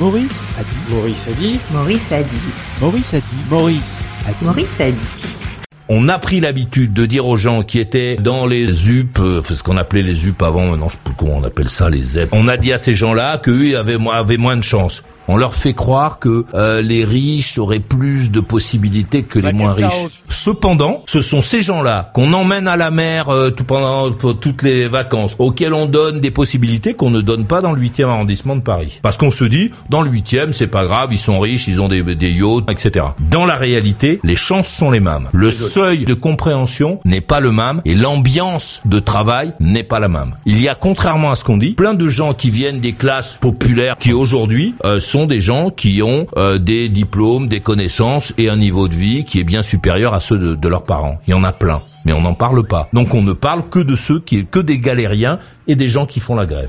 Maurice a dit. Maurice a dit. Maurice a dit. Maurice a dit. Maurice a dit. Maurice a dit. On a pris l'habitude de dire aux gens qui étaient dans les UP, euh, ce qu'on appelait les UP avant, maintenant je sais plus comment on appelle ça, les ZEP. On a dit à ces gens-là qu'eux avaient, avaient moins de chance. On leur fait croire que euh, les riches auraient plus de possibilités que les moins riches. Cependant, ce sont ces gens-là qu'on emmène à la mer euh, tout pendant toutes les vacances, auxquels on donne des possibilités qu'on ne donne pas dans le 8e arrondissement de Paris. Parce qu'on se dit, dans le 8e, c'est pas grave, ils sont riches, ils ont des, des yachts, etc. Dans la réalité, les chances sont les mêmes. Le seuil de compréhension n'est pas le même et l'ambiance de travail n'est pas la même. Il y a, contrairement à ce qu'on dit, plein de gens qui viennent des classes populaires qui aujourd'hui euh, sont des gens qui ont euh, des diplômes, des connaissances et un niveau de vie qui est bien supérieur à ceux de, de leurs parents. Il y en a plein, mais on n'en parle pas. Donc on ne parle que de ceux qui, que des galériens et des gens qui font la grève.